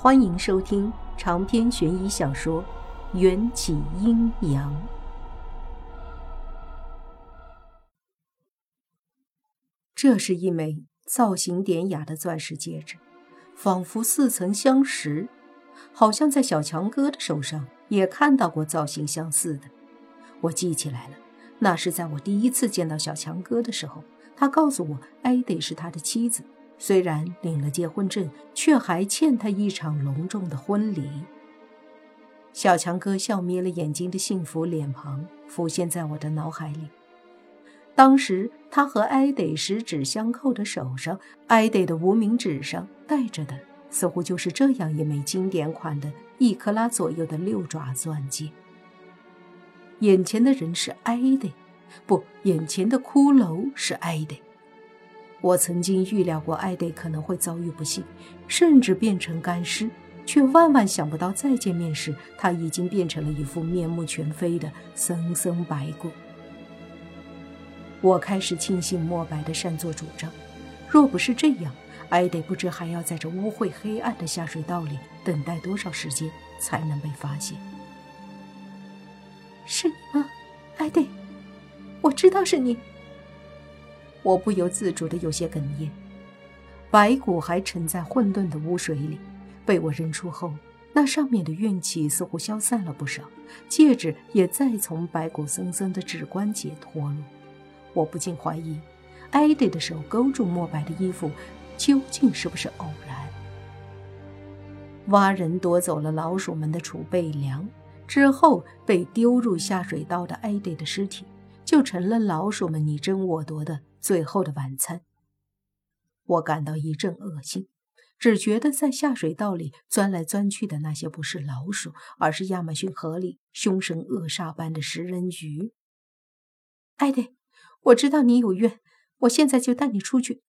欢迎收听长篇悬疑小说《缘起阴阳》。这是一枚造型典雅的钻石戒指，仿佛似曾相识，好像在小强哥的手上也看到过造型相似的。我记起来了，那是在我第一次见到小强哥的时候，他告诉我艾迪是他的妻子。虽然领了结婚证，却还欠他一场隆重的婚礼。小强哥笑眯了眼睛的幸福脸庞浮现在我的脑海里。当时他和艾得十指相扣的手上，艾得的无名指上戴着的，似乎就是这样一枚经典款的一克拉左右的六爪钻戒。眼前的人是艾得，不，眼前的骷髅是艾得。我曾经预料过艾德可能会遭遇不幸，甚至变成干尸，却万万想不到再见面时，他已经变成了一副面目全非的森森白骨。我开始庆幸莫白的擅作主张，若不是这样，艾德不知还要在这污秽黑暗的下水道里等待多少时间才能被发现。是你吗，艾德？我知道是你。我不由自主的有些哽咽，白骨还沉在混沌的污水里，被我扔出后，那上面的怨气似乎消散了不少，戒指也再从白骨森森的指关节脱落。我不禁怀疑，艾迪的手勾住墨白的衣服，究竟是不是偶然？蛙人夺走了老鼠们的储备粮之后，被丢入下水道的艾迪的尸体，就成了老鼠们你争我夺的。最后的晚餐，我感到一阵恶心，只觉得在下水道里钻来钻去的那些不是老鼠，而是亚马逊河里凶神恶煞般的食人鱼。艾德，我知道你有怨，我现在就带你出去。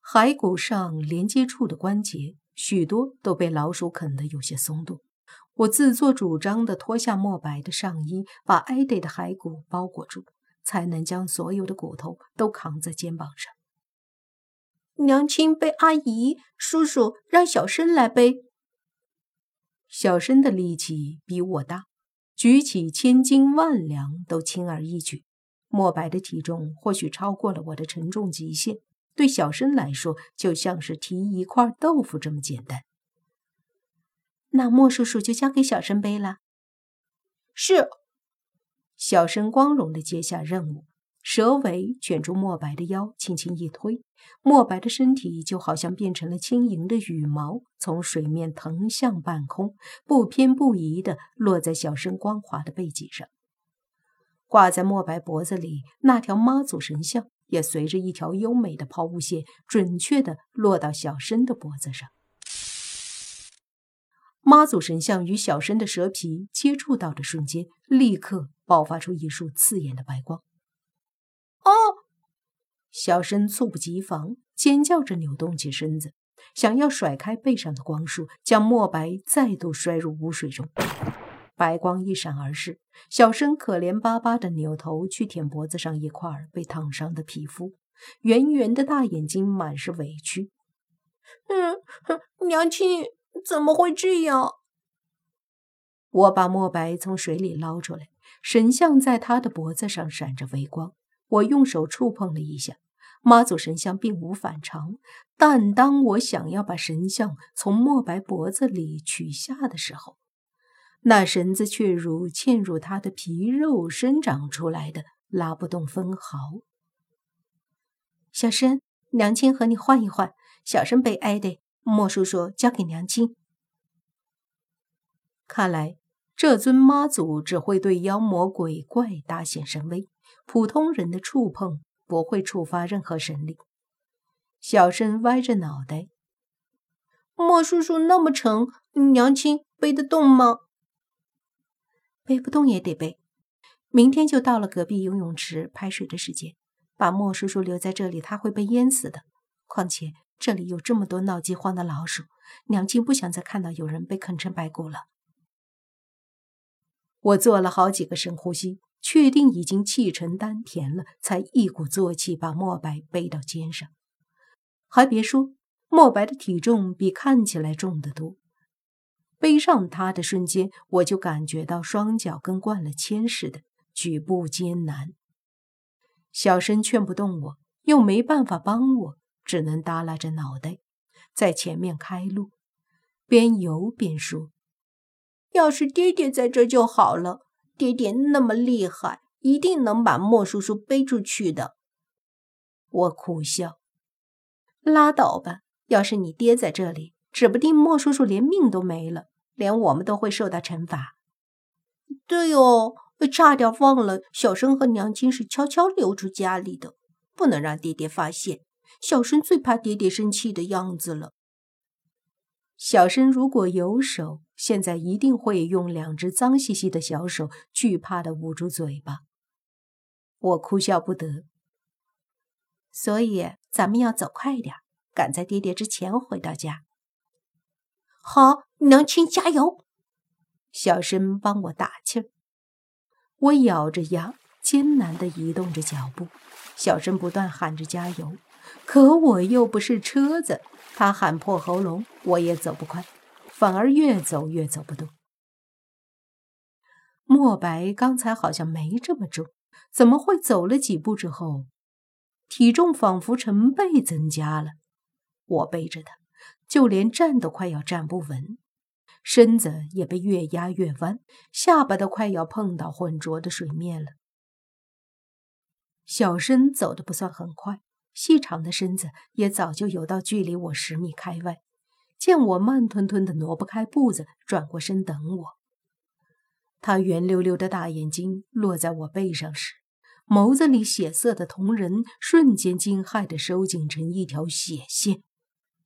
骸骨上连接处的关节，许多都被老鼠啃得有些松动。我自作主张地脱下墨白的上衣，把艾德的骸骨包裹住。才能将所有的骨头都扛在肩膀上。娘亲背阿姨，叔叔让小生来背。小生的力气比我大，举起千斤万两都轻而易举。莫白的体重或许超过了我的沉重极限，对小生来说就像是提一块豆腐这么简单。那莫叔叔就交给小生背了。是。小生光荣地接下任务，蛇尾卷住墨白的腰，轻轻一推，墨白的身体就好像变成了轻盈的羽毛，从水面腾向半空，不偏不倚地落在小生光滑的背脊上。挂在墨白脖子里那条妈祖神像，也随着一条优美的抛物线，准确地落到小生的脖子上。妈祖神像与小生的蛇皮接触到的瞬间，立刻。爆发出一束刺眼的白光！哦，小生猝不及防，尖叫着扭动起身子，想要甩开背上的光束，将墨白再度摔入污水中。白光一闪而逝，小生可怜巴巴的扭头去舔脖子上一块被烫伤的皮肤，圆圆的大眼睛满是委屈。嗯，娘亲怎么会这样？我把墨白从水里捞出来。神像在他的脖子上闪着微光，我用手触碰了一下，妈祖神像并无反常。但当我想要把神像从墨白脖子里取下的时候，那绳子却如嵌入他的皮肉生长出来的，拉不动分毫。小生，娘亲和你换一换，小生被挨的，莫叔叔交给娘亲。看来。这尊妈祖只会对妖魔鬼怪大显神威，普通人的触碰不会触发任何神力。小生歪着脑袋，莫叔叔那么沉，娘亲背得动吗？背不动也得背。明天就到了隔壁游泳池拍水的时间，把莫叔叔留在这里，他会被淹死的。况且这里有这么多闹饥荒的老鼠，娘亲不想再看到有人被啃成白骨了。我做了好几个深呼吸，确定已经气沉丹田了，才一鼓作气把墨白背到肩上。还别说，莫白的体重比看起来重得多。背上他的瞬间，我就感觉到双脚跟灌了铅似的，举步艰难。小申劝不动我，又没办法帮我，只能耷拉着脑袋，在前面开路，边游边说：“要是爹爹在这就好了，爹爹那么厉害，一定能把莫叔叔背出去的。”我苦笑：“拉倒吧，要是你爹在这里。”指不定莫叔叔连命都没了，连我们都会受到惩罚。对哦，差点忘了，小生和娘亲是悄悄溜出家里的，不能让爹爹发现。小生最怕爹爹生气的样子了。小生如果有手，现在一定会用两只脏兮兮的小手惧怕的捂住嘴巴。我哭笑不得。所以咱们要走快点，赶在爹爹之前回到家。好，娘亲加油！小生帮我打气儿。我咬着牙，艰难地移动着脚步。小生不断喊着加油，可我又不是车子，他喊破喉咙，我也走不快，反而越走越走不动。墨白刚才好像没这么重，怎么会走了几步之后，体重仿佛成倍增加了？我背着他。就连站都快要站不稳，身子也被越压越弯，下巴都快要碰到浑浊的水面了。小申走的不算很快，细长的身子也早就游到距离我十米开外。见我慢吞吞的挪不开步子，转过身等我。他圆溜溜的大眼睛落在我背上时，眸子里血色的瞳仁瞬间惊骇的收紧成一条血线。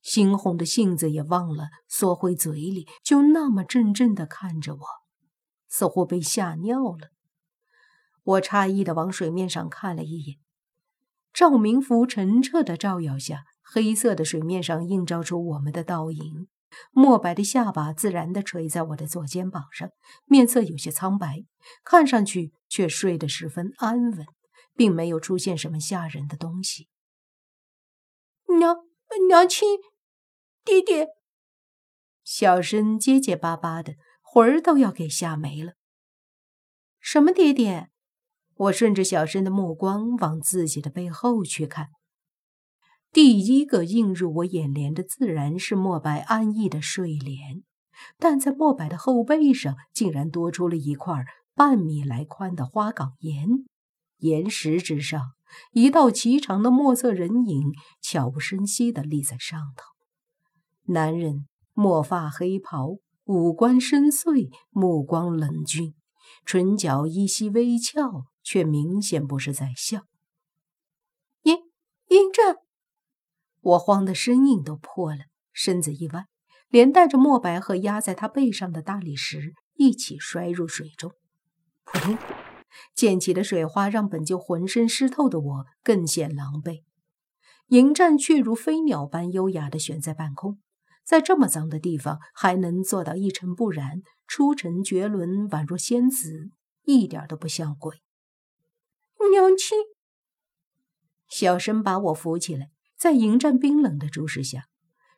猩红的杏子也忘了缩回嘴里，就那么怔怔地看着我，似乎被吓尿了。我诧异地往水面上看了一眼，照明符澄澈的照耀下，黑色的水面上映照出我们的倒影。墨白的下巴自然地垂在我的左肩膀上，面色有些苍白，看上去却睡得十分安稳，并没有出现什么吓人的东西。娘娘亲。爹爹，小申结结巴巴的，魂儿都要给吓没了。什么爹爹？我顺着小申的目光往自己的背后去看，第一个映入我眼帘的自然是墨白安逸的睡莲，但在墨白的后背上竟然多出了一块半米来宽的花岗岩，岩石之上，一道颀长的墨色人影悄无声息地立在上头。男人墨发黑袍，五官深邃，目光冷峻，唇角依稀微翘，却明显不是在笑。迎迎战，我慌得身影都破了，身子一歪，连带着墨白和压在他背上的大理石一起摔入水中。扑通，溅起的水花让本就浑身湿透的我更显狼狈。迎战却如飞鸟般优雅地悬在半空。在这么脏的地方还能做到一尘不染、出尘绝伦，宛若仙子，一点都不像鬼。娘亲，小生把我扶起来，在迎战冰冷的注视下，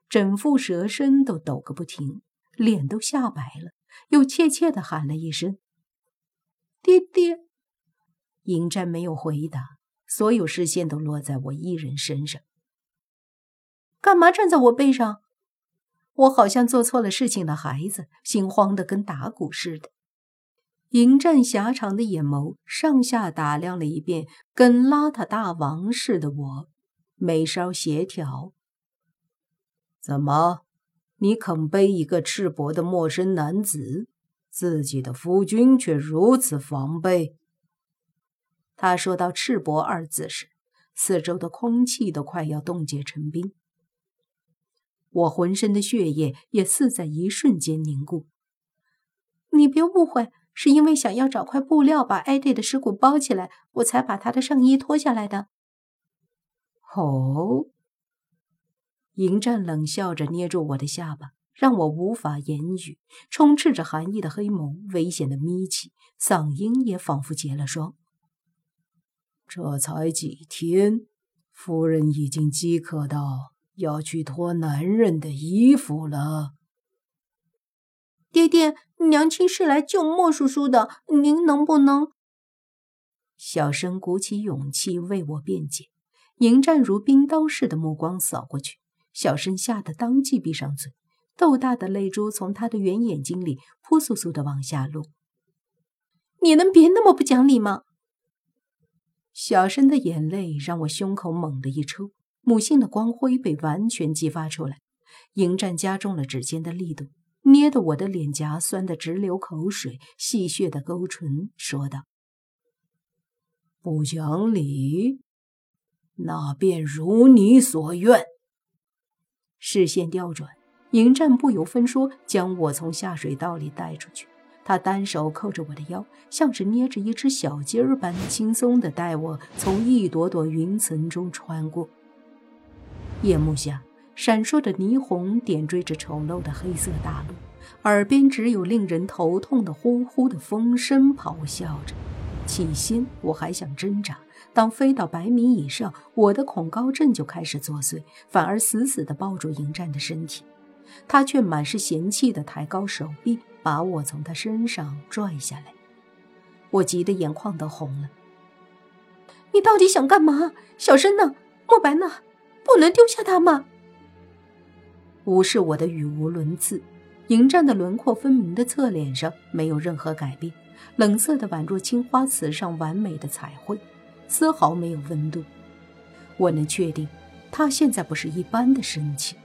整副蛇身都抖个不停，脸都吓白了，又怯怯地喊了一声：“爹爹。”迎战没有回答，所有视线都落在我一人身上。干嘛站在我背上？我好像做错了事情的孩子，心慌的跟打鼓似的。迎战狭长的眼眸上下打量了一遍，跟邋遢大王似的我，眉梢斜挑。怎么，你肯背一个赤膊的陌生男子，自己的夫君却如此防备？他说到“赤膊”二字时，四周的空气都快要冻结成冰。我浑身的血液也似在一瞬间凝固。你别误会，是因为想要找块布料把艾迪的尸骨包起来，我才把他的上衣脱下来的。哦，迎战冷笑着捏住我的下巴，让我无法言语。充斥着寒意的黑眸危险的眯起，嗓音也仿佛结了霜。这才几天，夫人已经饥渴到。要去脱男人的衣服了。爹爹，娘亲是来救莫叔叔的，您能不能？小生鼓起勇气为我辩解。迎战如冰刀似的目光扫过去，小生吓得当即闭上嘴，豆大的泪珠从他的圆眼睛里扑簌簌的往下落。你能别那么不讲理吗？小生的眼泪让我胸口猛地一抽，母性的光辉被完全激发出来。迎战加重了指尖的力度，捏得我的脸颊酸得直流口水，戏谑的勾唇说道：“不讲理，那便如你所愿。”视线调转，迎战不由分说将我从下水道里带出去。他单手扣着我的腰，像是捏着一只小鸡儿般轻松地带我从一朵朵云层中穿过。夜幕下，闪烁的霓虹点缀着丑陋的黑色大陆，耳边只有令人头痛的呼呼的风声咆哮着。起先我还想挣扎，当飞到百米以上，我的恐高症就开始作祟，反而死死地抱住迎战的身体。他却满是嫌弃地抬高手臂。把我从他身上拽下来，我急得眼眶都红了。你到底想干嘛？小生呢？莫白呢？不能丢下他吗？无视我的语无伦次，迎战的轮廓分明的侧脸上没有任何改变，冷色的宛若青花瓷上完美的彩绘，丝毫没有温度。我能确定，他现在不是一般的生气。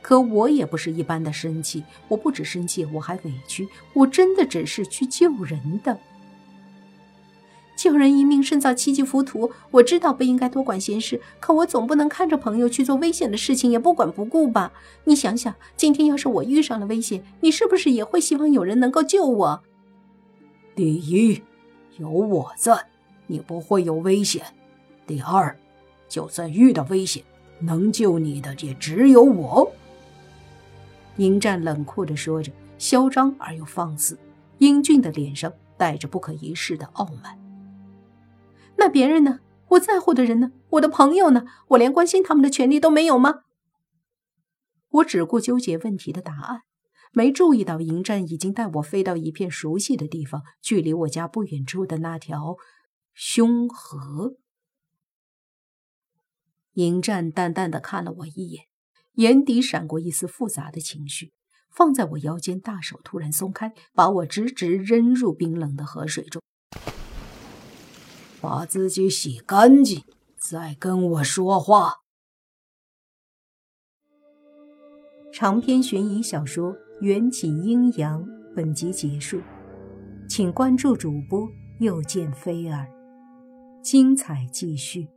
可我也不是一般的生气，我不止生气，我还委屈。我真的只是去救人的，救人一命胜造七级浮屠。我知道不应该多管闲事，可我总不能看着朋友去做危险的事情也不管不顾吧？你想想，今天要是我遇上了危险，你是不是也会希望有人能够救我？第一，有我在，你不会有危险；第二，就算遇到危险，能救你的也只有我。迎战冷酷地说着，嚣张而又放肆，英俊的脸上带着不可一世的傲慢。那别人呢？我在乎的人呢？我的朋友呢？我连关心他们的权利都没有吗？我只顾纠结问题的答案，没注意到迎战已经带我飞到一片熟悉的地方，距离我家不远处的那条凶河。迎战淡淡的看了我一眼。眼底闪过一丝复杂的情绪，放在我腰间，大手突然松开，把我直直扔入冰冷的河水中。把自己洗干净，再跟我说话。长篇悬疑小说《缘起阴阳》本集结束，请关注主播，又见菲儿，精彩继续。